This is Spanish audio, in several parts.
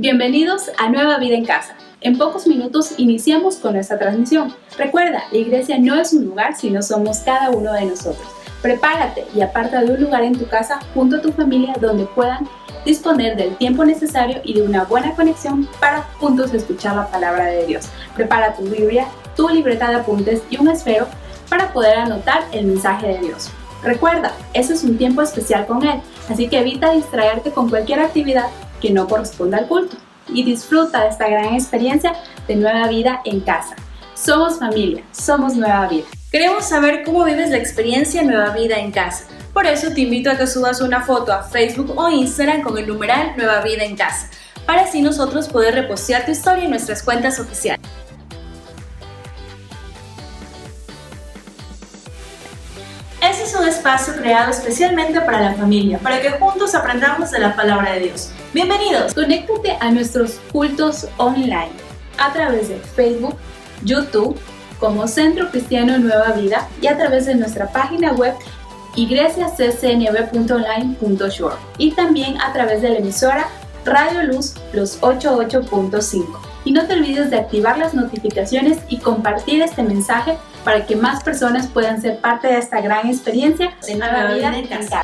Bienvenidos a Nueva Vida en Casa. En pocos minutos iniciamos con nuestra transmisión. Recuerda, la iglesia no es un lugar, sino somos cada uno de nosotros. Prepárate y aparta de un lugar en tu casa junto a tu familia donde puedan disponer del tiempo necesario y de una buena conexión para juntos escuchar la palabra de Dios. Prepara tu Biblia, tu libreta de apuntes y un esfero para poder anotar el mensaje de Dios. Recuerda, ese es un tiempo especial con Él, así que evita distraerte con cualquier actividad que no corresponda al culto y disfruta de esta gran experiencia de nueva vida en casa. Somos familia, somos nueva vida. Queremos saber cómo vives la experiencia Nueva Vida en casa. Por eso te invito a que subas una foto a Facebook o Instagram con el numeral Nueva Vida en casa, para así nosotros poder repostear tu historia en nuestras cuentas oficiales. Es un espacio creado especialmente para la familia, para que juntos aprendamos de la palabra de Dios. Bienvenidos. Conéctate a nuestros cultos online a través de Facebook, YouTube, como Centro Cristiano Nueva Vida y a través de nuestra página web iglesiaccnv.online.shore y también a través de la emisora Radio Luz Los 88.5. Y no te olvides de activar las notificaciones y compartir este mensaje para que más personas puedan ser parte de esta gran experiencia de Nueva Vida en casa.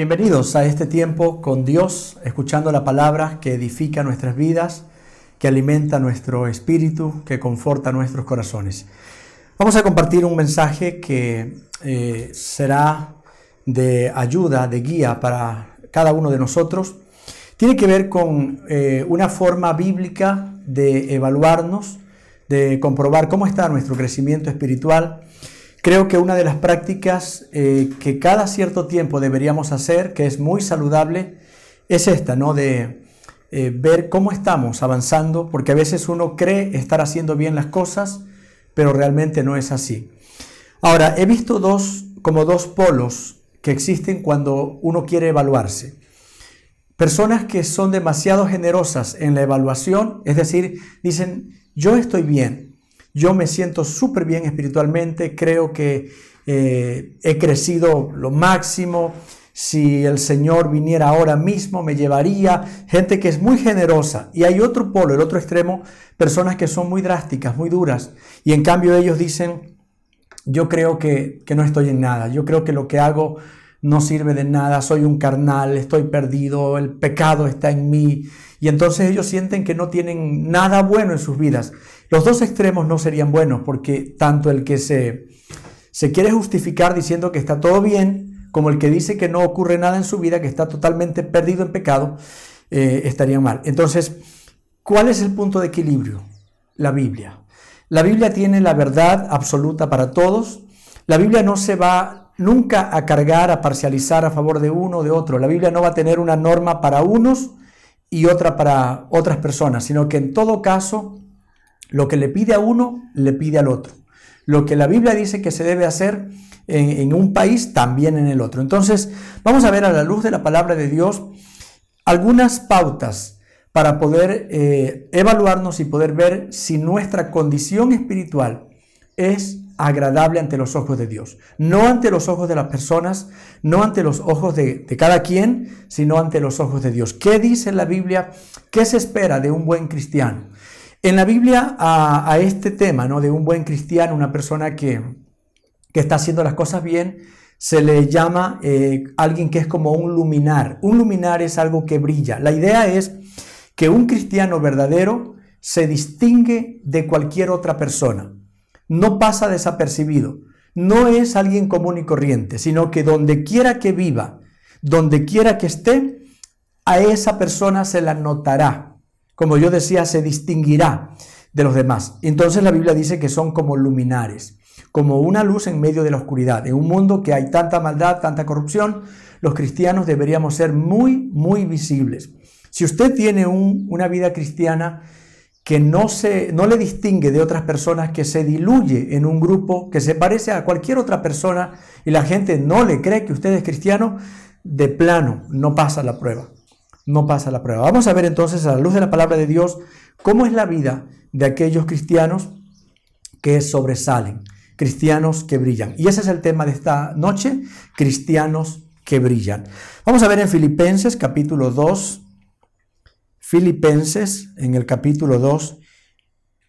Bienvenidos a este tiempo con Dios, escuchando la palabra que edifica nuestras vidas, que alimenta nuestro espíritu, que conforta nuestros corazones. Vamos a compartir un mensaje que eh, será de ayuda, de guía para cada uno de nosotros. Tiene que ver con eh, una forma bíblica de evaluarnos, de comprobar cómo está nuestro crecimiento espiritual Creo que una de las prácticas eh, que cada cierto tiempo deberíamos hacer, que es muy saludable, es esta, ¿no? De eh, ver cómo estamos avanzando, porque a veces uno cree estar haciendo bien las cosas, pero realmente no es así. Ahora, he visto dos, como dos polos que existen cuando uno quiere evaluarse. Personas que son demasiado generosas en la evaluación, es decir, dicen, yo estoy bien, yo me siento súper bien espiritualmente, creo que eh, he crecido lo máximo. Si el Señor viniera ahora mismo, me llevaría gente que es muy generosa. Y hay otro polo, el otro extremo, personas que son muy drásticas, muy duras. Y en cambio ellos dicen, yo creo que, que no estoy en nada, yo creo que lo que hago no sirve de nada, soy un carnal, estoy perdido, el pecado está en mí. Y entonces ellos sienten que no tienen nada bueno en sus vidas. Los dos extremos no serían buenos porque tanto el que se, se quiere justificar diciendo que está todo bien, como el que dice que no ocurre nada en su vida, que está totalmente perdido en pecado, eh, estarían mal. Entonces, ¿cuál es el punto de equilibrio? La Biblia. La Biblia tiene la verdad absoluta para todos. La Biblia no se va nunca a cargar, a parcializar a favor de uno o de otro. La Biblia no va a tener una norma para unos y otra para otras personas, sino que en todo caso lo que le pide a uno, le pide al otro. Lo que la Biblia dice que se debe hacer en, un país, también en el otro. Entonces, vamos a ver a la luz de la palabra de Dios algunas pautas para poder eh, evaluarnos y poder ver si nuestra condición espiritual es agradable ante los ojos de Dios. No ante los ojos de las personas, no ante los ojos de, cada quien, sino ante los ojos de Dios. ¿Qué dice la Biblia? ¿Qué se espera de un buen cristiano? En la Biblia a, este tema, ¿no? De un buen cristiano, una persona que, está haciendo las cosas bien, se le llama eh, alguien que es como un luminar. Un luminar es algo que brilla. La idea es que un cristiano verdadero se distingue de cualquier otra persona. No pasa desapercibido. No es alguien común y corriente, sino que donde quiera que viva, donde quiera que esté, a esa persona se la notará como yo decía, se distinguirá de los demás. Entonces la Biblia dice que son como luminares, como una luz en medio de la oscuridad. En un mundo que hay tanta maldad, tanta corrupción, los cristianos deberíamos ser muy, muy visibles. Si usted tiene una vida cristiana que no, se, no le distingue de otras personas, que se diluye en un grupo, que se parece a cualquier otra persona y la gente no le cree que usted es cristiano, de plano no pasa la prueba no pasa la prueba. Vamos a ver entonces a la luz de la palabra de Dios cómo es la vida de aquellos cristianos que sobresalen, cristianos que brillan. Y ese es el tema de esta noche, cristianos que brillan. Vamos a ver en Filipenses capítulo 2, Filipenses en el capítulo 2,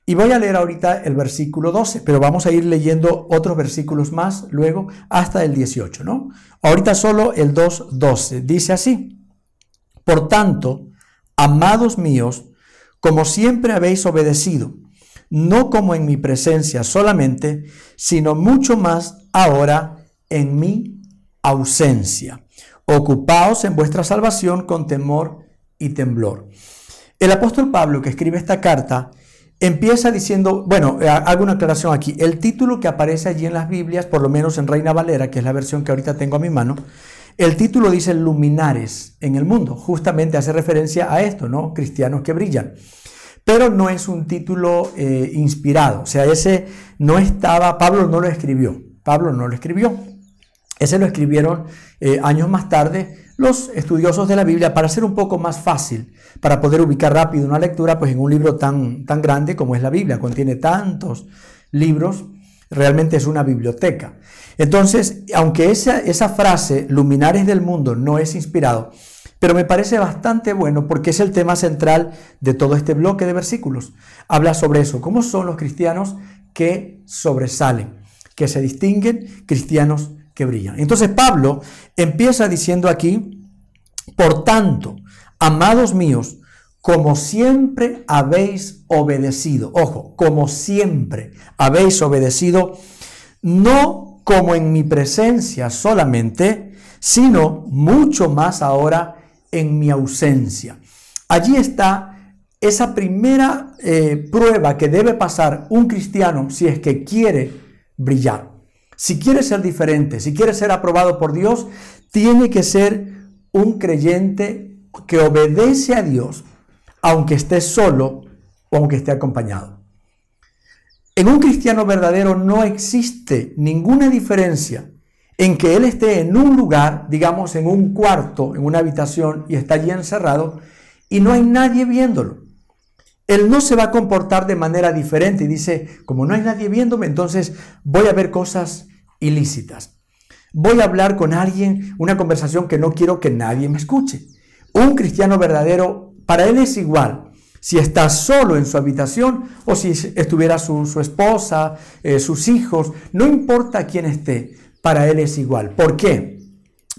y voy a leer ahorita el versículo 12, pero vamos a ir leyendo otros versículos más luego hasta el 18, ¿no? Ahorita solo el 2, 12. Dice así. Por tanto, amados míos, como siempre habéis obedecido, no como en mi presencia solamente, sino mucho más ahora en mi ausencia. Ocupaos en vuestra salvación con temor y temblor. El apóstol Pablo que escribe esta carta empieza diciendo, bueno, eh, hago una aclaración aquí, el título que aparece allí en las Biblias, por lo menos en Reina Valera, que es la versión que ahorita tengo a mi mano, el título dice luminares en el mundo, justamente hace referencia a esto, ¿no? Cristianos que brillan. Pero no es un título eh, inspirado, o sea, ese no estaba, Pablo no lo escribió, Pablo no lo escribió. Ese lo escribieron eh, años más tarde los estudiosos de la Biblia para hacer un poco más fácil, para poder ubicar rápido una lectura, pues en un libro tan, tan grande como es la Biblia, contiene tantos libros, realmente es una biblioteca. Entonces, aunque esa, esa frase, luminares del mundo, no es inspirado, pero me parece bastante bueno porque es el tema central de todo este bloque de versículos. Habla sobre eso, cómo son los cristianos que sobresalen, que se distinguen, cristianos que brillan. Entonces Pablo empieza diciendo aquí, por tanto, amados míos, como siempre habéis obedecido, ojo, como siempre habéis obedecido, no como en mi presencia solamente, sino mucho más ahora en mi ausencia. Allí está esa primera eh, prueba que debe pasar un cristiano si es que quiere brillar. Si quiere ser diferente, si quiere ser aprobado por Dios, tiene que ser un creyente que obedece a Dios, aunque esté solo o aunque esté acompañado. En un cristiano verdadero no existe ninguna diferencia en que él esté en un lugar, digamos en un cuarto, en una habitación y está allí encerrado y no hay nadie viéndolo. Él no se va a comportar de manera diferente y dice, como no hay nadie viéndome, entonces voy a ver cosas ilícitas. Voy a hablar con alguien, una conversación que no quiero que nadie me escuche. Un cristiano verdadero, para él es igual si está solo en su habitación o si estuviera su, esposa, eh, sus hijos, no importa quién esté, para él es igual. ¿Por qué?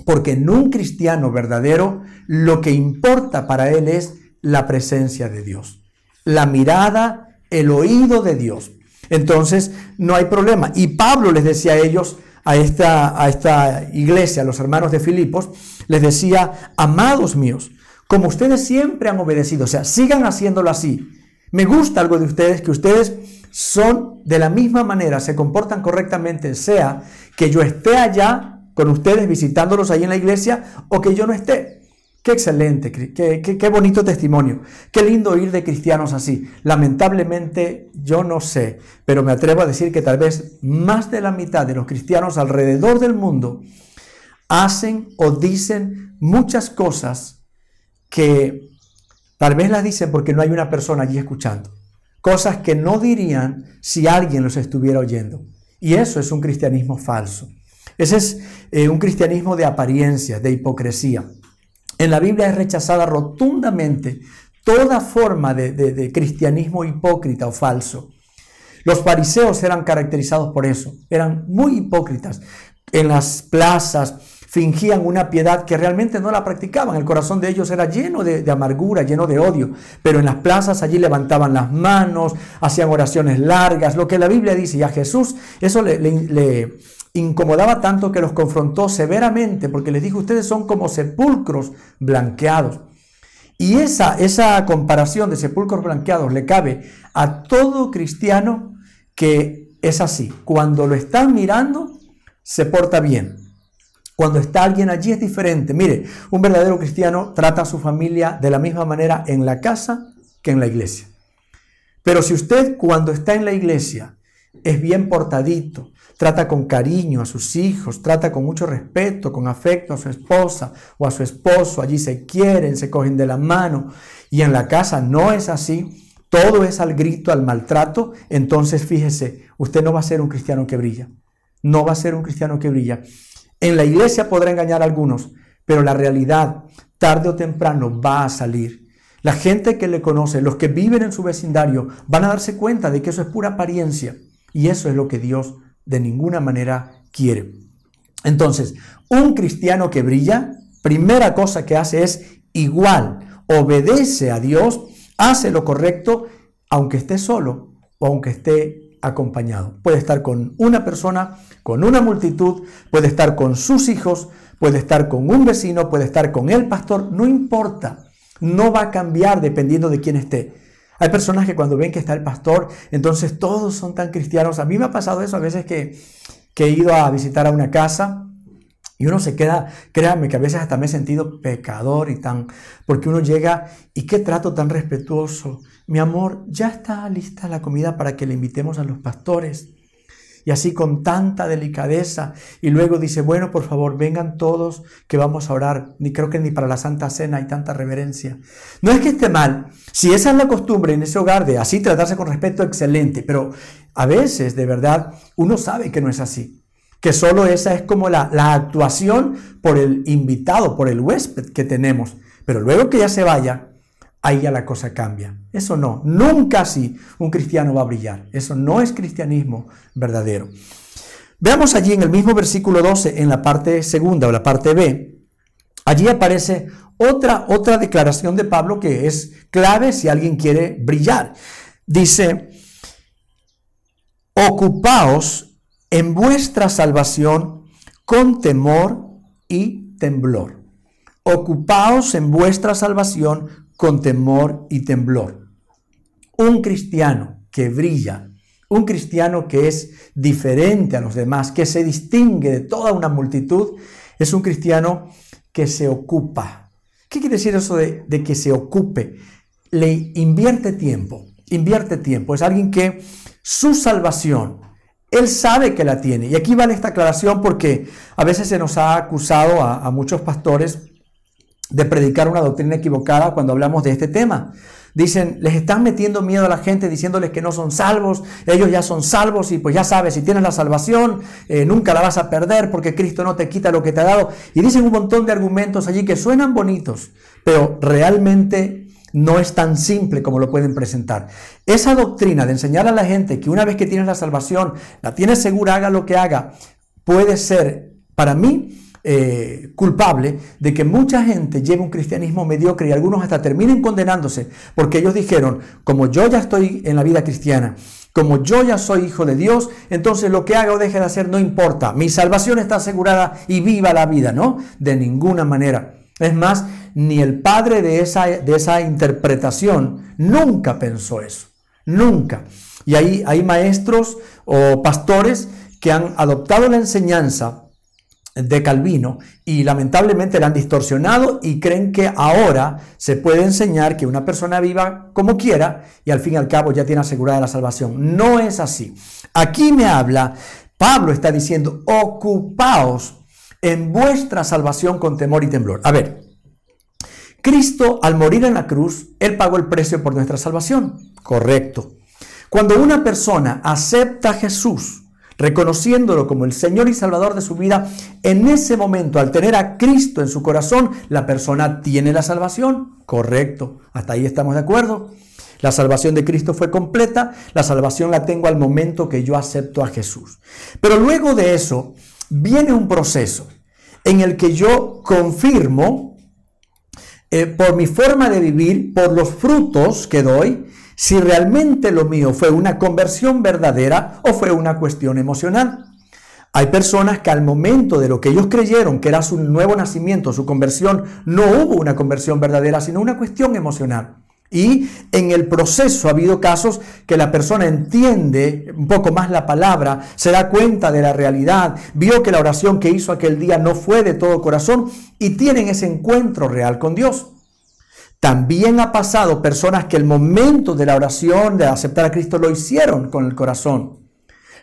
Porque en un cristiano verdadero lo que importa para él es la presencia de Dios, la mirada, el oído de Dios. Entonces no hay problema. Y Pablo les decía a ellos, a esta, a esta iglesia, a los hermanos de Filipos, les decía, amados míos, como ustedes siempre han obedecido, o sea, sigan haciéndolo así. Me gusta algo de ustedes, que ustedes son de la misma manera, se comportan correctamente, sea que yo esté allá con ustedes visitándolos ahí en la iglesia o que yo no esté. Qué excelente, qué, qué, bonito testimonio. Qué lindo oír de cristianos así. Lamentablemente yo no sé, pero me atrevo a decir que tal vez más de la mitad de los cristianos alrededor del mundo hacen o dicen muchas cosas que tal vez las dicen porque no hay una persona allí escuchando. Cosas que no dirían si alguien los estuviera oyendo. Y eso es un cristianismo falso. Ese es eh, un cristianismo de apariencia, de hipocresía. En la Biblia es rechazada rotundamente toda forma de, cristianismo hipócrita o falso. Los fariseos eran caracterizados por eso, eran muy hipócritas. En las plazas fingían una piedad que realmente no la practicaban. El corazón de ellos era lleno de, amargura, lleno de odio. Pero en las plazas allí levantaban las manos, hacían oraciones largas, lo que la Biblia dice. Y a Jesús eso le, le incomodaba tanto que los confrontó severamente porque les dijo, ustedes son como sepulcros blanqueados. Y esa, esa comparación de sepulcros blanqueados le cabe a todo cristiano que es así. Cuando lo están mirando, se porta bien. Cuando está alguien allí es diferente. Mire, un verdadero cristiano trata a su familia de la misma manera en la casa que en la iglesia. Pero si usted cuando está en la iglesia es bien portadito, trata con cariño a sus hijos, trata con mucho respeto, con afecto a su esposa o a su esposo, allí se quieren, se cogen de la mano y en la casa no es así, todo es al grito, al maltrato, entonces fíjese, usted no va a ser un cristiano que brilla, no va a ser un cristiano que brilla. En la iglesia podrá engañar a algunos, pero la realidad tarde o temprano va a salir. La gente que le conoce, los que viven en su vecindario, van a darse cuenta de que eso es pura apariencia. Y eso es lo que Dios de ninguna manera quiere. Entonces, un cristiano que brilla, primera cosa que hace es igual, obedece a Dios, hace lo correcto, aunque esté solo o aunque esté acompañado. Puede estar con una persona, con una multitud, puede estar con sus hijos, puede estar con un vecino, puede estar con el pastor, no importa, no va a cambiar dependiendo de quién esté. Hay personas que cuando ven que está el pastor, entonces todos son tan cristianos. A mí me ha pasado eso a veces que, he ido a visitar a una casa y uno se queda, créanme que a veces hasta me he sentido pecador y tan, porque uno llega y qué trato tan respetuoso. Mi amor, ya está lista la comida para que le invitemos a los pastores y así con tanta delicadeza. Y luego dice, bueno, por favor, vengan todos que vamos a orar. Ni creo que ni para la Santa Cena hay tanta reverencia. No es que esté mal. Si esa es la costumbre en ese hogar de así tratarse con respeto, excelente. Pero a veces, de verdad, uno sabe que no es así. Que solo esa es como la, la actuación por el invitado, por el huésped que tenemos. Pero luego que ya se vaya, ahí ya la cosa cambia. Eso no, nunca así un cristiano va a brillar. Eso no es cristianismo verdadero. Veamos allí en el mismo versículo 12, en la parte segunda o la parte B, allí aparece otra, otra declaración de Pablo que es clave si alguien quiere brillar. Dice, ocupaos en vuestra salvación con temor y temblor. Ocupaos en vuestra salvación con temor y temblor. Un cristiano que brilla, un cristiano que es diferente a los demás, que se distingue de toda una multitud, es un cristiano que se ocupa. ¿Qué quiere decir eso de, que se ocupe? Le invierte tiempo, invierte tiempo. Es alguien que su salvación, él sabe que la tiene. Y aquí vale esta aclaración porque a veces se nos ha acusado a muchos pastores de predicar una doctrina equivocada cuando hablamos de este tema. Dicen, les están metiendo miedo a la gente diciéndoles que no son salvos, ellos ya son salvos y pues ya sabes, si tienes la salvación, eh, nunca la vas a perder porque Cristo no te quita lo que te ha dado. Y dicen un montón de argumentos allí que suenan bonitos, pero realmente no es tan simple como lo pueden presentar. Esa doctrina de enseñar a la gente que una vez que tienes la salvación, la tienes segura, haga lo que haga, puede ser, para mí, eh, culpable de que mucha gente lleve un cristianismo mediocre y algunos hasta terminen condenándose porque ellos dijeron, como yo ya estoy en la vida cristiana, como yo ya soy hijo de Dios, entonces lo que haga o deje de hacer no importa. Mi salvación está asegurada y viva la vida, ¿no? De ninguna manera. Es más, ni el padre de esa, de esa interpretación nunca pensó eso. Nunca. Y ahí hay maestros o pastores que han adoptado la enseñanza de Calvino y lamentablemente la han distorsionado y creen que ahora se puede enseñar que una persona viva como quiera y al fin y al cabo ya tiene asegurada la salvación. No es así. Aquí me habla, Pablo está diciendo, ocupaos en vuestra salvación con temor y temblor. A ver, Cristo al morir en la cruz, Él pagó el precio por nuestra salvación. Correcto. Cuando una persona acepta a Jesús, reconociéndolo como el Señor y Salvador de su vida, en ese momento, al tener a Cristo en su corazón, la persona tiene la salvación. Correcto, hasta ahí estamos de acuerdo. La salvación de Cristo fue completa, la salvación la tengo al momento que yo acepto a Jesús. Pero luego de eso viene un proceso en el que yo confirmo eh, por mi forma de vivir, por los frutos que doy, si realmente lo mío fue una conversión verdadera o fue una cuestión emocional. Hay personas que al momento de lo que ellos creyeron que era su nuevo nacimiento, su conversión, no hubo una conversión verdadera, sino una cuestión emocional. Y en el proceso ha habido casos que la persona entiende un poco más la palabra, se da cuenta de la realidad, vio que la oración que hizo aquel día no fue de todo corazón y tienen ese encuentro real con Dios. También ha pasado personas que el momento de la oración, de aceptar a Cristo, lo hicieron con el corazón.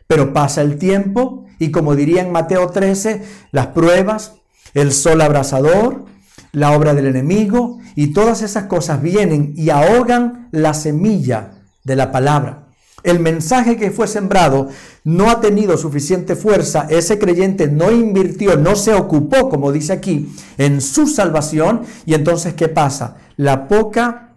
Pero pasa el tiempo y como diría en Mateo 13, las pruebas, el sol abrasador, la obra del enemigo y todas esas cosas vienen y ahogan la semilla de la palabra. El mensaje que fue sembrado no ha tenido suficiente fuerza, ese creyente no invirtió, no se ocupó, como dice aquí, en su salvación. Y entonces, ¿qué pasa? La poca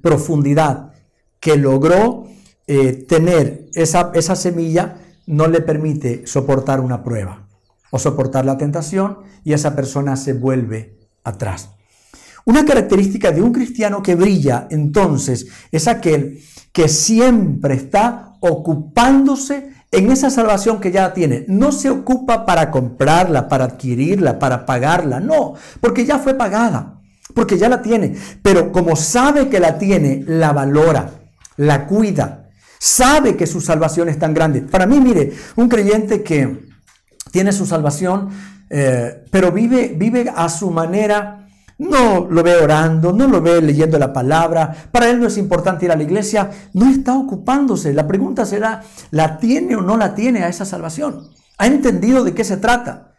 profundidad que logró eh, tener esa, esa semilla no le permite soportar una prueba o soportar la tentación y esa persona se vuelve atrás. Una característica de un cristiano que brilla entonces es aquel que siempre está ocupándose en esa salvación que ya tiene. No se ocupa para comprarla, para adquirirla, para pagarla, no, porque ya fue pagada, porque ya la tiene. Pero como sabe que la tiene, la valora, la cuida, sabe que su salvación es tan grande. Para mí, mire, un creyente que tiene su salvación, eh, pero vive, vive a su manera no lo ve orando, no lo ve leyendo la palabra, para él no es importante ir a la iglesia, no está ocupándose. La pregunta será, ¿la tiene o no la tiene a esa salvación? ¿Ha entendido de qué se trata?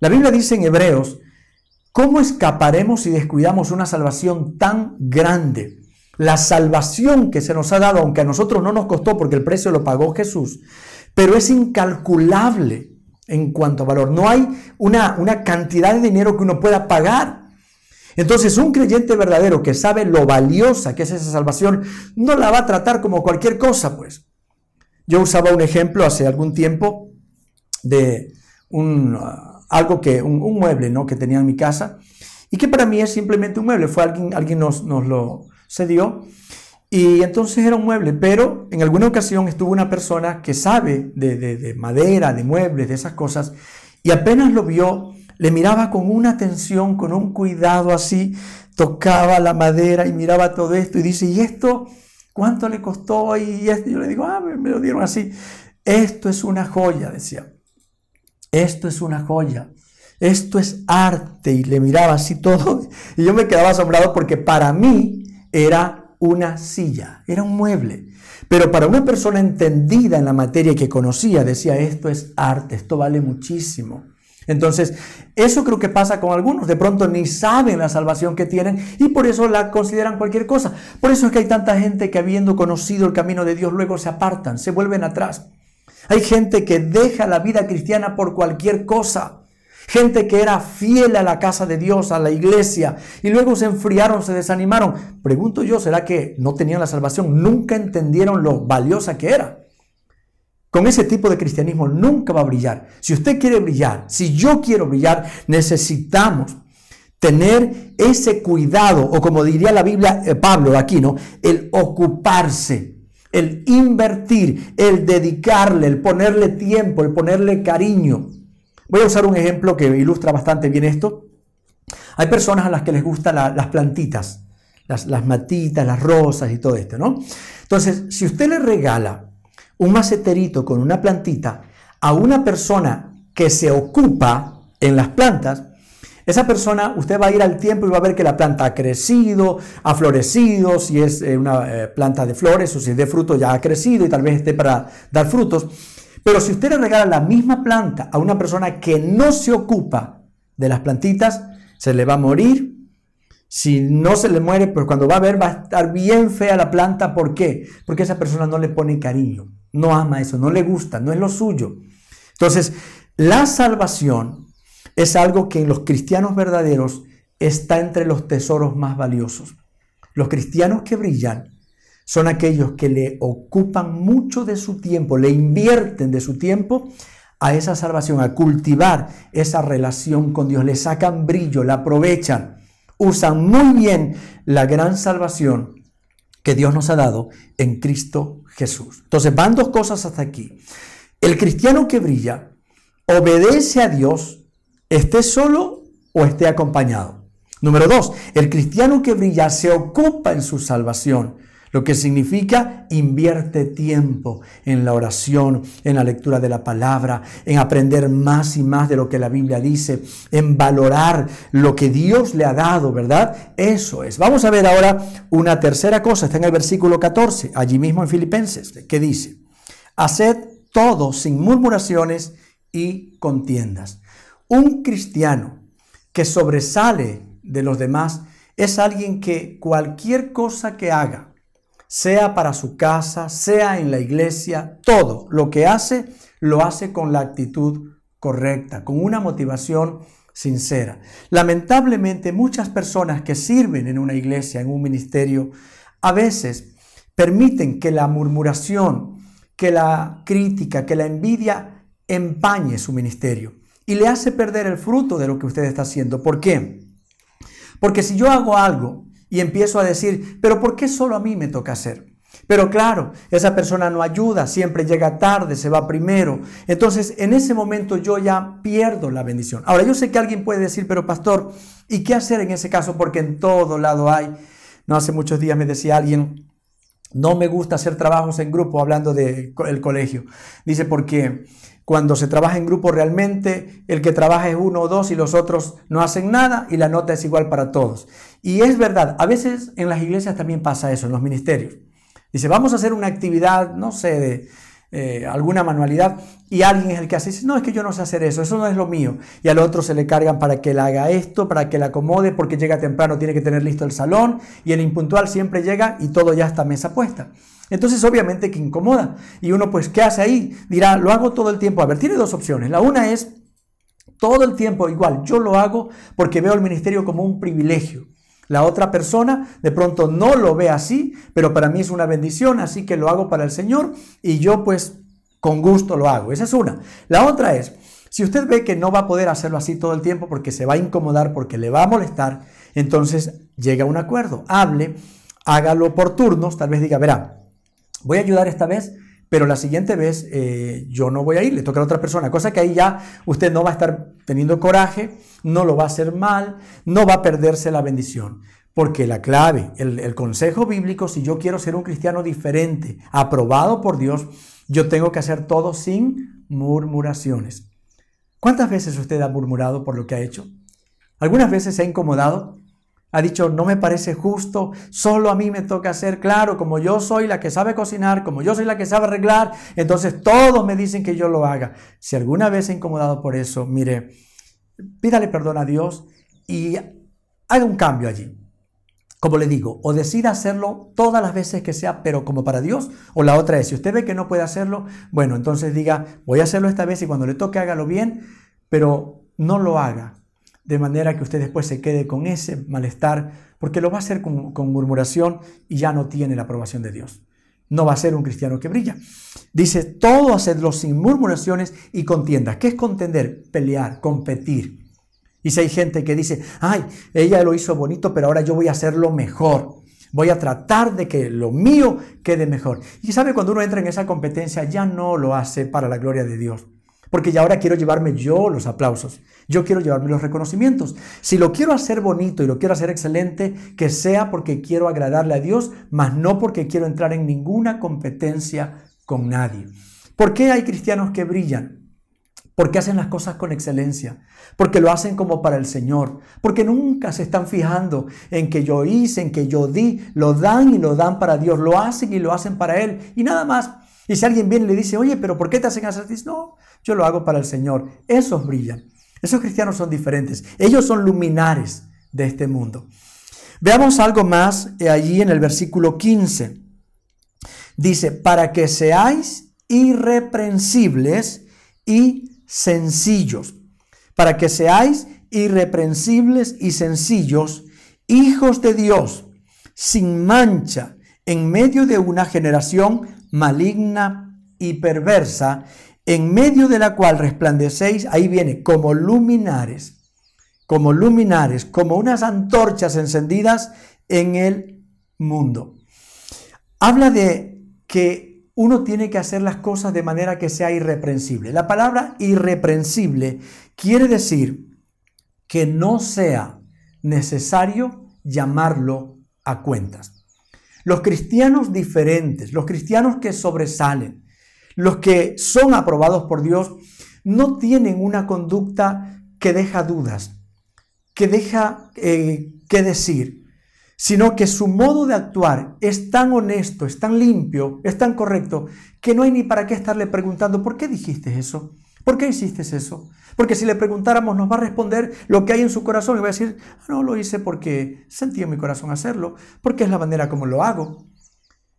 La Biblia dice en Hebreos, ¿cómo escaparemos si descuidamos una salvación tan grande? La salvación que se nos ha dado, aunque a nosotros no nos costó porque el precio lo pagó Jesús, pero es incalculable en cuanto a valor. No hay una, una cantidad de dinero que uno pueda pagar entonces, un creyente verdadero que sabe lo valiosa que es esa salvación, no la va a tratar como cualquier cosa, pues. Yo usaba un ejemplo hace algún tiempo de un, uh, algo que, un, mueble ¿no? que tenía en mi casa y que para mí es simplemente un mueble. Fue alguien, alguien nos, nos lo cedió y entonces era un mueble, pero en alguna ocasión estuvo una persona que sabe de, de, de madera, de muebles, de esas cosas, y apenas lo vio, le miraba con una atención, con un cuidado así, tocaba la madera y miraba todo esto y dice, ¿y esto cuánto le costó? Y yo le digo, ah, me lo dieron así. Esto es una joya, decía. Esto es una joya. Esto es arte. Y le miraba así todo. Y yo me quedaba asombrado porque para mí era una silla, era un mueble. Pero para una persona entendida en la materia que conocía, decía, esto es arte, esto vale muchísimo. Entonces, eso creo que pasa con algunos. De pronto ni saben la salvación que tienen y por eso la consideran cualquier cosa. Por eso es que hay tanta gente que habiendo conocido el camino de Dios luego se apartan, se vuelven atrás. Hay gente que deja la vida cristiana por cualquier cosa. Gente que era fiel a la casa de Dios, a la iglesia, y luego se enfriaron, se desanimaron. Pregunto yo, ¿será que no tenían la salvación? Nunca entendieron lo valiosa que era. Con ese tipo de cristianismo nunca va a brillar. Si usted quiere brillar, si yo quiero brillar, necesitamos tener ese cuidado, o como diría la Biblia, eh, Pablo aquí, ¿no? El ocuparse, el invertir, el dedicarle, el ponerle tiempo, el ponerle cariño. Voy a usar un ejemplo que ilustra bastante bien esto. Hay personas a las que les gustan las plantitas, las, las matitas, las rosas y todo esto, ¿no? Entonces, si usted le regala un maceterito con una plantita a una persona que se ocupa en las plantas, esa persona, usted va a ir al tiempo y va a ver que la planta ha crecido, ha florecido, si es eh, una eh, planta de flores o si es de fruto ya ha crecido y tal vez esté para dar frutos. Pero si usted le regala la misma planta a una persona que no se ocupa de las plantitas, se le va a morir. Si no se le muere, pues cuando va a ver va a estar bien fea la planta. ¿Por qué? Porque esa persona no le pone cariño no ama eso, no le gusta, no es lo suyo. Entonces, la salvación es algo que en los cristianos verdaderos está entre los tesoros más valiosos. Los cristianos que brillan son aquellos que le ocupan mucho de su tiempo, le invierten de su tiempo a esa salvación, a cultivar esa relación con Dios, le sacan brillo, la aprovechan, usan muy bien la gran salvación que Dios nos ha dado en Cristo Jesús. Entonces van dos cosas hasta aquí. El cristiano que brilla obedece a Dios, esté solo o esté acompañado. Número dos, el cristiano que brilla se ocupa en su salvación, lo que significa invierte tiempo en la oración, en la lectura de la palabra, en aprender más y más de lo que la Biblia dice, en valorar lo que Dios le ha dado, ¿verdad? Eso es. Vamos a ver ahora una tercera cosa, está en el versículo 14, allí mismo en Filipenses, que dice, haced todo sin murmuraciones y contiendas. Un cristiano que sobresale de los demás es alguien que cualquier cosa que haga, sea para su casa, sea en la iglesia, todo lo que hace, lo hace con la actitud correcta, con una motivación sincera. Lamentablemente muchas personas que sirven en una iglesia, en un ministerio, a veces permiten que la murmuración, que la crítica, que la envidia empañe su ministerio y le hace perder el fruto de lo que usted está haciendo. ¿Por qué? Porque si yo hago algo y empiezo a decir, pero ¿por qué solo a mí me toca hacer? Pero claro, esa persona no ayuda, siempre llega tarde, se va primero. Entonces, en ese momento yo ya pierdo la bendición. Ahora, yo sé que alguien puede decir, pero pastor, ¿y qué hacer en ese caso? Porque en todo lado hay. No hace muchos días me decía alguien, no me gusta hacer trabajos en grupo, hablando del colegio. Dice, porque cuando se trabaja en grupo realmente, el que trabaja es uno o dos y los otros no hacen nada y la nota es igual para todos. Y es verdad, a veces en las iglesias también pasa eso, en los ministerios. Dice, vamos a hacer una actividad, no sé, de eh, alguna manualidad, y alguien es el que hace, dice, no, es que yo no sé hacer eso, eso no es lo mío. Y al otro se le cargan para que le haga esto, para que le acomode, porque llega temprano, tiene que tener listo el salón, y el impuntual siempre llega y todo ya está mesa puesta. Entonces obviamente que incomoda. Y uno pues, ¿qué hace ahí? Dirá, lo hago todo el tiempo. A ver, tiene dos opciones. La una es, todo el tiempo igual, yo lo hago porque veo el ministerio como un privilegio. La otra persona de pronto no lo ve así, pero para mí es una bendición, así que lo hago para el Señor y yo pues con gusto lo hago. Esa es una. La otra es, si usted ve que no va a poder hacerlo así todo el tiempo porque se va a incomodar, porque le va a molestar, entonces llega a un acuerdo, hable, hágalo por turnos, tal vez diga, verá, voy a ayudar esta vez, pero la siguiente vez eh, yo no voy a ir, le toca a otra persona, cosa que ahí ya usted no va a estar teniendo coraje, no lo va a hacer mal, no va a perderse la bendición. Porque la clave, el, el consejo bíblico, si yo quiero ser un cristiano diferente, aprobado por Dios, yo tengo que hacer todo sin murmuraciones. ¿Cuántas veces usted ha murmurado por lo que ha hecho? ¿Algunas veces se ha incomodado? Ha dicho, no me parece justo, solo a mí me toca hacer, claro, como yo soy la que sabe cocinar, como yo soy la que sabe arreglar, entonces todos me dicen que yo lo haga. Si alguna vez ha incomodado por eso, mire, pídale perdón a Dios y haga un cambio allí. Como le digo, o decida hacerlo todas las veces que sea, pero como para Dios, o la otra es, si usted ve que no puede hacerlo, bueno, entonces diga, voy a hacerlo esta vez y cuando le toque hágalo bien, pero no lo haga de manera que usted después se quede con ese malestar, porque lo va a hacer con, murmuración y ya no tiene la aprobación de Dios. No va a ser un cristiano que brilla. Dice, todo hacedlo sin murmuraciones y contiendas. ¿Qué es contender? Pelear, competir. Y si hay gente que dice, ay, ella lo hizo bonito, pero ahora yo voy a hacerlo mejor. Voy a tratar de que lo mío quede mejor. Y sabe, cuando uno entra en esa competencia, ya no lo hace para la gloria de Dios. Porque ya ahora quiero llevarme yo los aplausos. Yo quiero llevarme los reconocimientos. Si lo quiero hacer bonito y lo quiero hacer excelente, que sea porque quiero agradarle a Dios, más no porque quiero entrar en ninguna competencia con nadie. ¿Por qué hay cristianos que brillan? Porque hacen las cosas con excelencia, porque lo hacen como para el Señor, porque nunca se están fijando en que yo hice, en que yo di, lo dan y lo dan para Dios, lo hacen y lo hacen para Él, y nada más. Y si alguien viene y le dice, oye, pero ¿por qué te hacen hacer no, yo lo hago para el Señor. Esos brillan. Esos cristianos son diferentes. Ellos son luminares de este mundo. Veamos algo más eh, allí en el versículo 15. Dice, para que seáis irreprensibles y sencillos. Para que seáis irreprensibles y sencillos, hijos de Dios, sin mancha, en medio de una generación maligna y perversa, en medio de la cual resplandecéis, ahí viene, como luminares, como luminares, como unas antorchas encendidas en el mundo. Habla de que uno tiene que hacer las cosas de manera que sea irreprensible. La palabra irreprensible quiere decir que no sea necesario llamarlo a cuentas. Los cristianos diferentes, los cristianos que sobresalen, los que son aprobados por Dios, no tienen una conducta que deja dudas, que deja eh, que decir, sino que su modo de actuar es tan honesto, es tan limpio, es tan correcto, que no hay ni para qué estarle preguntando, ¿por qué dijiste eso? ¿Por qué hiciste eso? Porque si le preguntáramos nos va a responder lo que hay en su corazón y va a decir, ah, no, lo hice porque sentí en mi corazón hacerlo, porque es la manera como lo hago.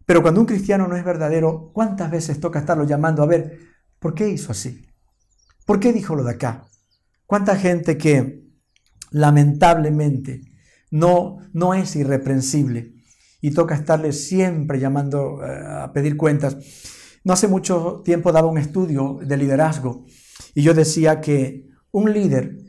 Pero cuando un cristiano no es verdadero, ¿cuántas veces toca estarlo llamando a ver, ¿por qué hizo así? ¿Por qué dijo lo de acá? ¿Cuánta gente que lamentablemente no, no es irreprensible y toca estarle siempre llamando eh, a pedir cuentas? No hace mucho tiempo daba un estudio de liderazgo y yo decía que un líder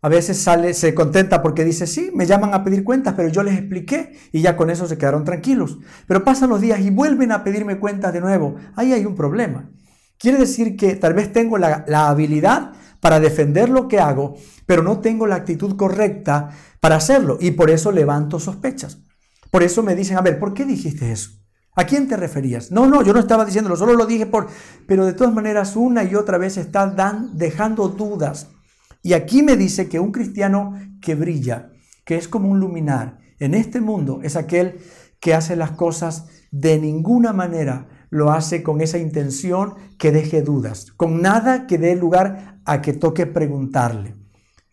a veces sale, se contenta porque dice, sí, me llaman a pedir cuentas, pero yo les expliqué y ya con eso se quedaron tranquilos. Pero pasan los días y vuelven a pedirme cuentas de nuevo. Ahí hay un problema. Quiere decir que tal vez tengo la, la habilidad para defender lo que hago, pero no tengo la actitud correcta para hacerlo y por eso levanto sospechas. Por eso me dicen, a ver, ¿por qué dijiste eso? ¿A quién te referías? No, no, yo no estaba diciéndolo, solo lo dije por... Pero de todas maneras, una y otra vez está dan, dejando dudas. Y aquí me dice que un cristiano que brilla, que es como un luminar en este mundo, es aquel que hace las cosas de ninguna manera lo hace con esa intención que deje dudas, con nada que dé lugar a que toque preguntarle,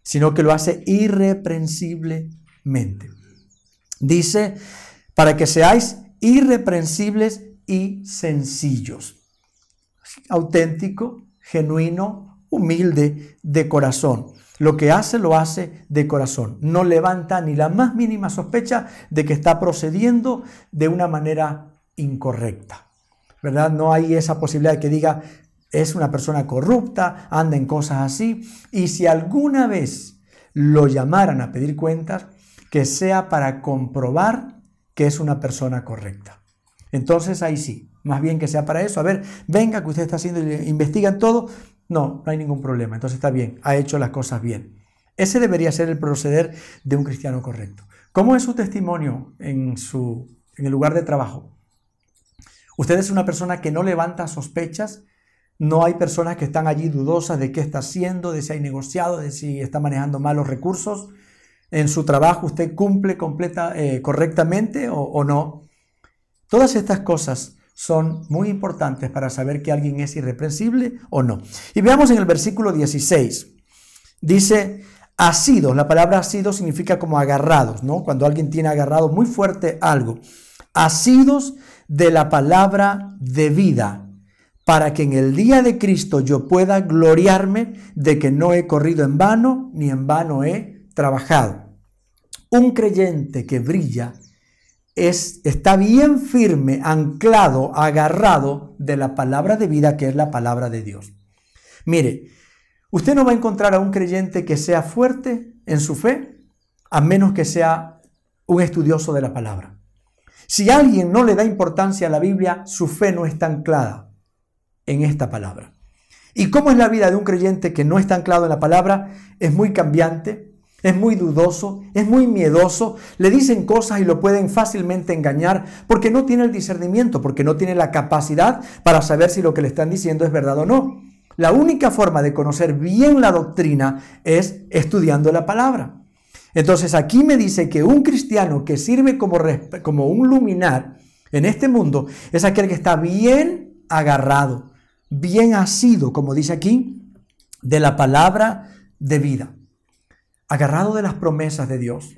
sino que lo hace irreprensiblemente. Dice, para que seáis irreprensibles y sencillos. Auténtico, genuino, humilde de corazón. Lo que hace, lo hace de corazón. No levanta ni la más mínima sospecha de que está procediendo de una manera incorrecta. ¿Verdad? No hay esa posibilidad de que diga, es una persona corrupta, anda en cosas así, y si alguna vez lo llamaran a pedir cuentas, que sea para comprobar que es una persona correcta. Entonces ahí sí, más bien que sea para eso. A ver, venga que usted está haciendo, investigan todo. No, no hay ningún problema. Entonces está bien, ha hecho las cosas bien. Ese debería ser el proceder de un cristiano correcto. ¿Cómo es su testimonio en, su, en el lugar de trabajo? Usted es una persona que no levanta sospechas. No hay personas que están allí dudosas de qué está haciendo, de si hay negociado, de si está manejando malos recursos. En su trabajo usted cumple completa, eh, correctamente o, no. Todas estas cosas son muy importantes para saber que alguien es irreprensible o no. Y veamos en el versículo 16. Dice, asidos, la palabra asidos significa como agarrados, ¿no? Cuando alguien tiene agarrado muy fuerte algo. Asidos de la palabra de vida, para que en el día de Cristo yo pueda gloriarme de que no he corrido en vano, ni en vano he trabajado. Un creyente que brilla es, está bien firme, anclado, agarrado de la palabra de vida que es la palabra de Dios. Mire, usted no va a encontrar a un creyente que sea fuerte en su fe, a menos que sea un estudioso de la palabra. Si alguien no le da importancia a la Biblia, su fe no está anclada en esta palabra. ¿Y cómo es la vida de un creyente que no está anclado en la palabra? Es muy cambiante, es muy dudoso, es muy miedoso, le dicen cosas y lo pueden fácilmente engañar porque no tiene el discernimiento, porque no tiene la capacidad para saber si lo que le están diciendo es verdad o no. La única forma de conocer bien la doctrina es estudiando la palabra. Entonces aquí me dice que un cristiano que sirve como, como un luminar en este mundo es aquel que está bien agarrado, bien asido, como dice aquí, de la palabra de vida agarrado de las promesas de Dios.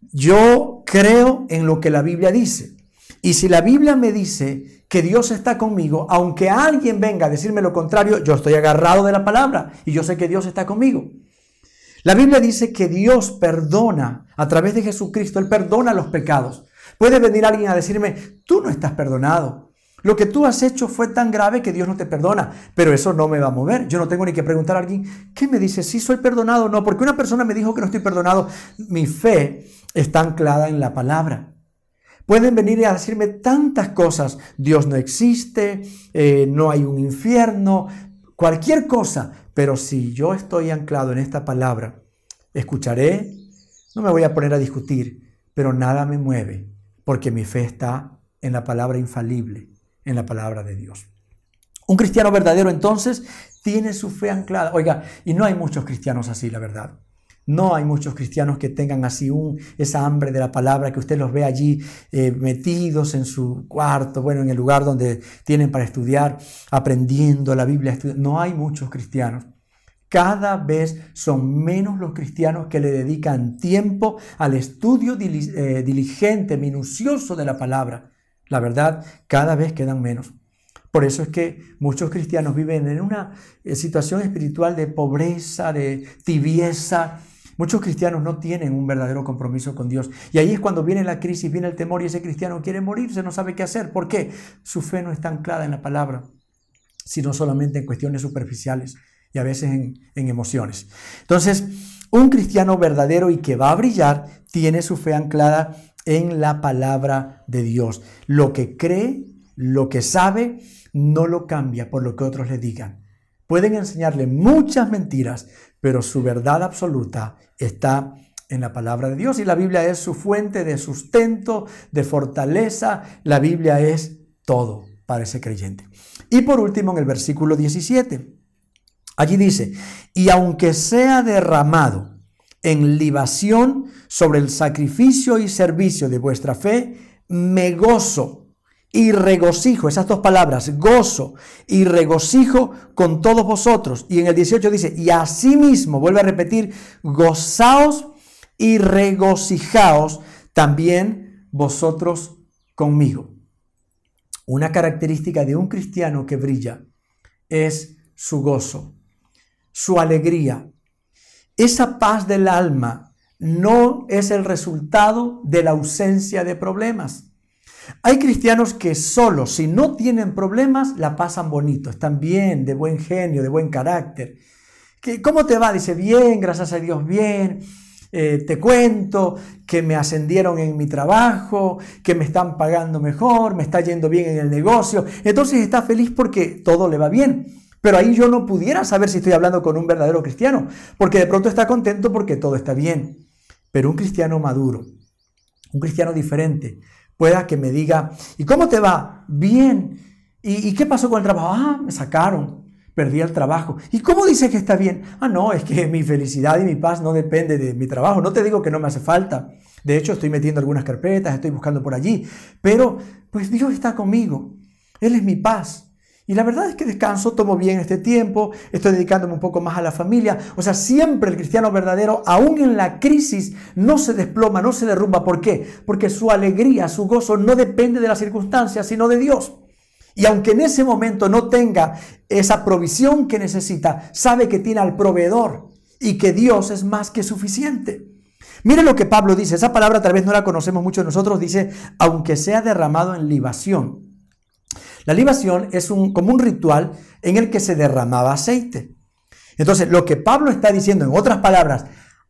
Yo creo en lo que la Biblia dice. Y si la Biblia me dice que Dios está conmigo, aunque alguien venga a decirme lo contrario, yo estoy agarrado de la palabra y yo sé que Dios está conmigo. La Biblia dice que Dios perdona a través de Jesucristo, Él perdona los pecados. Puede venir alguien a decirme, tú no estás perdonado. Lo que tú has hecho fue tan grave que Dios no te perdona, pero eso no me va a mover. Yo no tengo ni que preguntar a alguien, ¿qué me dice? Si soy perdonado o no, porque una persona me dijo que no estoy perdonado. Mi fe está anclada en la palabra. Pueden venir a decirme tantas cosas, Dios no existe, eh, no hay un infierno, cualquier cosa, pero si yo estoy anclado en esta palabra, escucharé, no me voy a poner a discutir, pero nada me mueve, porque mi fe está en la palabra infalible en la palabra de Dios. Un cristiano verdadero entonces tiene su fe anclada. Oiga, y no hay muchos cristianos así, la verdad. No hay muchos cristianos que tengan así un, esa hambre de la palabra, que usted los ve allí eh, metidos en su cuarto, bueno, en el lugar donde tienen para estudiar, aprendiendo la Biblia. No hay muchos cristianos. Cada vez son menos los cristianos que le dedican tiempo al estudio eh, diligente, minucioso de la palabra. La verdad, cada vez quedan menos. Por eso es que muchos cristianos viven en una eh, situación espiritual de pobreza, de tibieza. Muchos cristianos no tienen un verdadero compromiso con Dios. Y ahí es cuando viene la crisis, viene el temor y ese cristiano quiere morirse, no sabe qué hacer. ¿Por qué? Su fe no está anclada en la palabra, sino solamente en cuestiones superficiales y a veces en, en emociones. Entonces, un cristiano verdadero y que va a brillar tiene su fe anclada en la palabra de Dios. Lo que cree, lo que sabe, no lo cambia por lo que otros le digan. Pueden enseñarle muchas mentiras, pero su verdad absoluta está en la palabra de Dios y la Biblia es su fuente de sustento, de fortaleza. La Biblia es todo para ese creyente. Y por último, en el versículo 17, allí dice, y aunque sea derramado en libación sobre el sacrificio y servicio de vuestra fe, me gozo y regocijo, esas dos palabras, gozo y regocijo con todos vosotros. Y en el 18 dice, y asimismo, vuelve a repetir, gozaos y regocijaos también vosotros conmigo. Una característica de un cristiano que brilla es su gozo, su alegría, esa paz del alma no es el resultado de la ausencia de problemas. Hay cristianos que solo, si no tienen problemas, la pasan bonito, están bien, de buen genio, de buen carácter. ¿Cómo te va? Dice, bien, gracias a Dios, bien. Eh, te cuento que me ascendieron en mi trabajo, que me están pagando mejor, me está yendo bien en el negocio. Entonces está feliz porque todo le va bien. Pero ahí yo no pudiera saber si estoy hablando con un verdadero cristiano, porque de pronto está contento porque todo está bien. Pero un cristiano maduro, un cristiano diferente, pueda que me diga, ¿y cómo te va? Bien. ¿Y, ¿Y, qué pasó con el trabajo? Ah, me sacaron perdí el trabajo. ¿Y cómo dice que está bien? Ah, no, es que mi felicidad y mi paz no depende de mi trabajo. No te digo que no me hace falta. De hecho, estoy metiendo algunas carpetas, estoy buscando por allí. Pero, pues Dios está conmigo. Él es mi paz. Y la verdad es que descanso, tomo bien este tiempo, estoy dedicándome un poco más a la familia. O sea, siempre el cristiano verdadero, aún en la crisis, no se desploma, no se derrumba. ¿Por qué? Porque su alegría, su gozo no depende de las circunstancias, sino de Dios. Y aunque en ese momento no tenga esa provisión que necesita, sabe que tiene al proveedor y que Dios es más que suficiente. Mire lo que Pablo dice, esa palabra tal vez no la conocemos mucho nosotros, dice, aunque sea derramado en libación. La libación es un, como un ritual en el que se derramaba aceite. Entonces, lo que Pablo está diciendo, en otras palabras,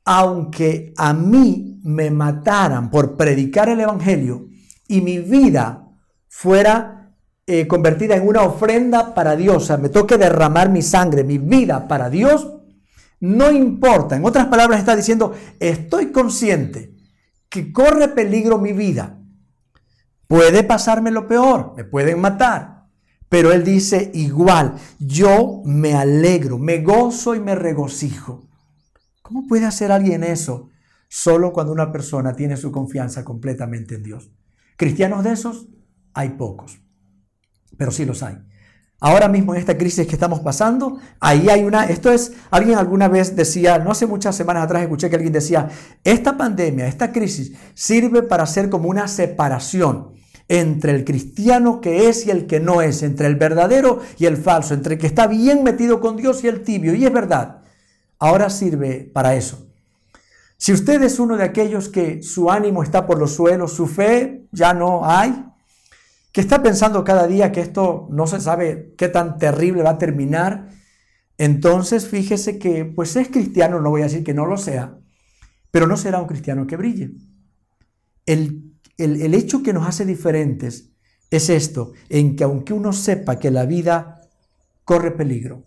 aunque a mí me mataran por predicar el Evangelio y mi vida fuera eh, convertida en una ofrenda para Dios, o sea, me toque derramar mi sangre, mi vida para Dios, no importa. En otras palabras está diciendo, estoy consciente que corre peligro mi vida. Puede pasarme lo peor, me pueden matar. Pero él dice igual, yo me alegro, me gozo y me regocijo. ¿Cómo puede hacer alguien eso? Solo cuando una persona tiene su confianza completamente en Dios. Cristianos de esos hay pocos pero sí los hay. Ahora mismo en esta crisis que estamos pasando, ahí hay una, esto es, alguien alguna vez decía, no hace muchas semanas atrás escuché que alguien decía, esta pandemia, esta crisis sirve para hacer como una separación entre el cristiano que es y el que no es, entre el verdadero y el falso, entre el que está bien metido con Dios y el tibio, y es verdad, ahora sirve para eso. Si usted es uno de aquellos que su ánimo está por los suelos, su fe ya no hay, que está pensando cada día que esto no se sabe qué tan terrible va a terminar, entonces fíjese que pues es cristiano, no voy a decir que no lo sea, pero no será un cristiano que brille. El, el hecho que nos hace diferentes es esto, en que aunque uno sepa que la vida corre peligro,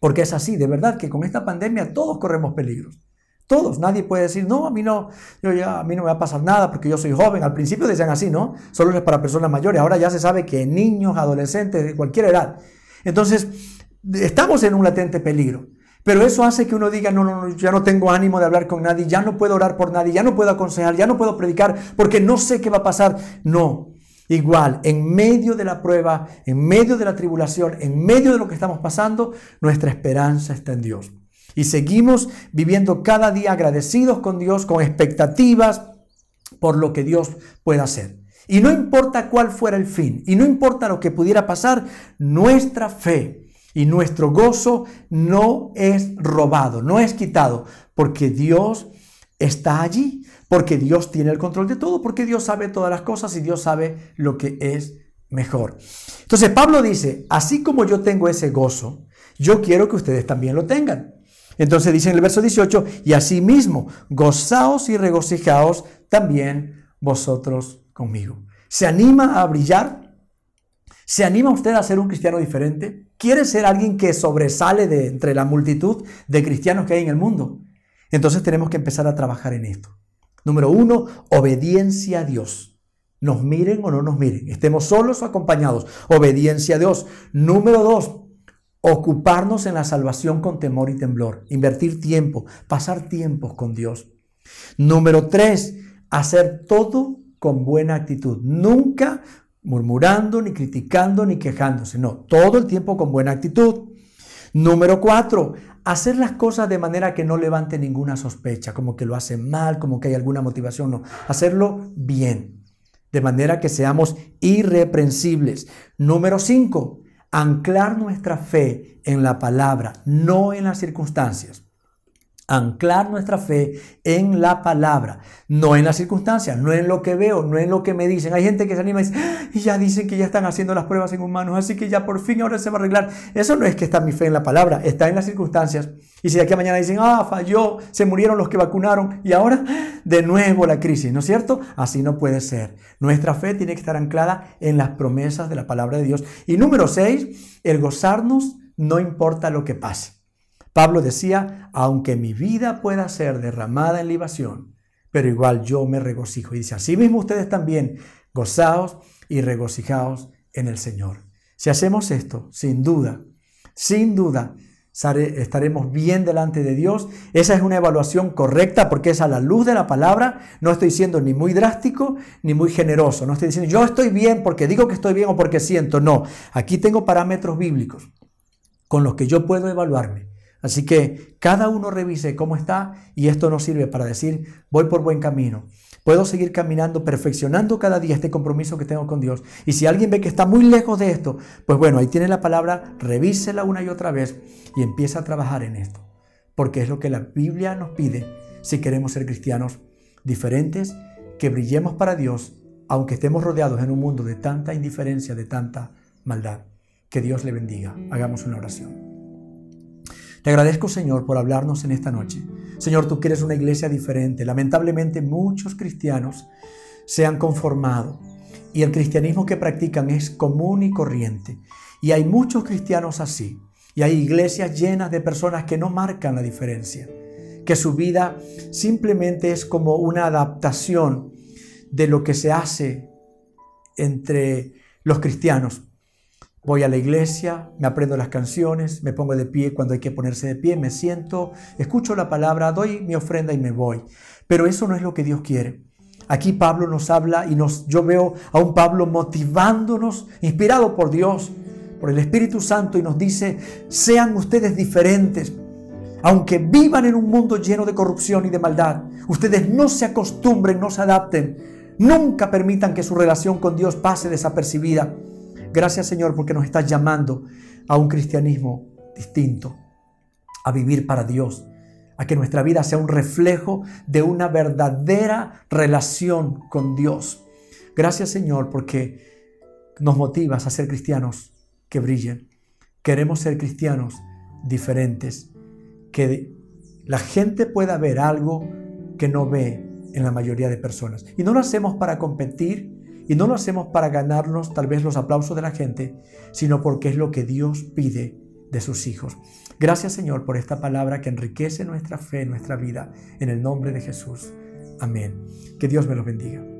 porque es así, de verdad que con esta pandemia todos corremos peligros. Todos, nadie puede decir, no, a mí no, yo ya, a mí no me va a pasar nada porque yo soy joven. Al principio decían así, ¿no? Solo es para personas mayores. Ahora ya se sabe que niños, adolescentes, de cualquier edad. Entonces, estamos en un latente peligro. Pero eso hace que uno diga, no, no, no, ya no tengo ánimo de hablar con nadie, ya no puedo orar por nadie, ya no puedo aconsejar, ya no puedo predicar porque no sé qué va a pasar. No, igual, en medio de la prueba, en medio de la tribulación, en medio de lo que estamos pasando, nuestra esperanza está en Dios. Y seguimos viviendo cada día agradecidos con Dios, con expectativas por lo que Dios pueda hacer. Y no importa cuál fuera el fin, y no importa lo que pudiera pasar, nuestra fe y nuestro gozo no es robado, no es quitado, porque Dios está allí, porque Dios tiene el control de todo, porque Dios sabe todas las cosas y Dios sabe lo que es mejor. Entonces Pablo dice, así como yo tengo ese gozo, yo quiero que ustedes también lo tengan. Entonces dice en el verso 18, y asimismo, gozaos y regocijaos también vosotros conmigo. ¿Se anima a brillar? ¿Se anima usted a ser un cristiano diferente? ¿Quiere ser alguien que sobresale de entre la multitud de cristianos que hay en el mundo? Entonces tenemos que empezar a trabajar en esto. Número uno, obediencia a Dios. Nos miren o no nos miren, estemos solos o acompañados. Obediencia a Dios. Número dos, Ocuparnos en la salvación con temor y temblor. Invertir tiempo, pasar tiempos con Dios. Número tres, hacer todo con buena actitud. Nunca murmurando, ni criticando, ni quejándose. No, todo el tiempo con buena actitud. Número cuatro, hacer las cosas de manera que no levante ninguna sospecha, como que lo hacen mal, como que hay alguna motivación. No, hacerlo bien, de manera que seamos irreprensibles. Número cinco, anclar nuestra fe en la palabra, no en las circunstancias. Anclar nuestra fe en la palabra, no en las circunstancias, no en lo que veo, no en lo que me dicen. Hay gente que se anima y dice, ah, y ya dicen que ya están haciendo las pruebas en humanos, así que ya por fin ahora se va a arreglar. Eso no es que está mi fe en la palabra, está en las circunstancias. Y si de aquí a mañana dicen, ah, falló, se murieron los que vacunaron y ahora de nuevo la crisis, ¿no es cierto? Así no puede ser. Nuestra fe tiene que estar anclada en las promesas de la palabra de Dios. Y número seis, el gozarnos no importa lo que pase. Pablo decía, aunque mi vida pueda ser derramada en libación, pero igual yo me regocijo. Y dice, así mismo ustedes también, gozaos y regocijaos en el Señor. Si hacemos esto, sin duda, sin duda, estaremos bien delante de Dios. Esa es una evaluación correcta porque es a la luz de la palabra. No estoy siendo ni muy drástico ni muy generoso. No estoy diciendo yo estoy bien porque digo que estoy bien o porque siento. No, aquí tengo parámetros bíblicos con los que yo puedo evaluarme. Así que cada uno revise cómo está y esto nos sirve para decir, voy por buen camino. Puedo seguir caminando, perfeccionando cada día este compromiso que tengo con Dios. Y si alguien ve que está muy lejos de esto, pues bueno, ahí tiene la palabra, revísela una y otra vez y empieza a trabajar en esto. Porque es lo que la Biblia nos pide si queremos ser cristianos diferentes, que brillemos para Dios, aunque estemos rodeados en un mundo de tanta indiferencia, de tanta maldad. Que Dios le bendiga. Hagamos una oración. Te agradezco, Señor, por hablarnos en esta noche. Señor, tú quieres una iglesia diferente. Lamentablemente muchos cristianos se han conformado y el cristianismo que practican es común y corriente. Y hay muchos cristianos así. Y hay iglesias llenas de personas que no marcan la diferencia, que su vida simplemente es como una adaptación de lo que se hace entre los cristianos. Voy a la iglesia, me aprendo las canciones, me pongo de pie cuando hay que ponerse de pie, me siento, escucho la palabra, doy mi ofrenda y me voy. Pero eso no es lo que Dios quiere. Aquí Pablo nos habla y nos, yo veo a un Pablo motivándonos, inspirado por Dios, por el Espíritu Santo y nos dice, sean ustedes diferentes. Aunque vivan en un mundo lleno de corrupción y de maldad, ustedes no se acostumbren, no se adapten, nunca permitan que su relación con Dios pase desapercibida. Gracias Señor porque nos estás llamando a un cristianismo distinto, a vivir para Dios, a que nuestra vida sea un reflejo de una verdadera relación con Dios. Gracias Señor porque nos motivas a ser cristianos que brillen. Queremos ser cristianos diferentes, que la gente pueda ver algo que no ve en la mayoría de personas. Y no lo hacemos para competir, y no lo hacemos para ganarnos tal vez los aplausos de la gente, sino porque es lo que Dios pide de sus hijos. Gracias Señor por esta palabra que enriquece nuestra fe, nuestra vida, en el nombre de Jesús. Amén. Que Dios me los bendiga.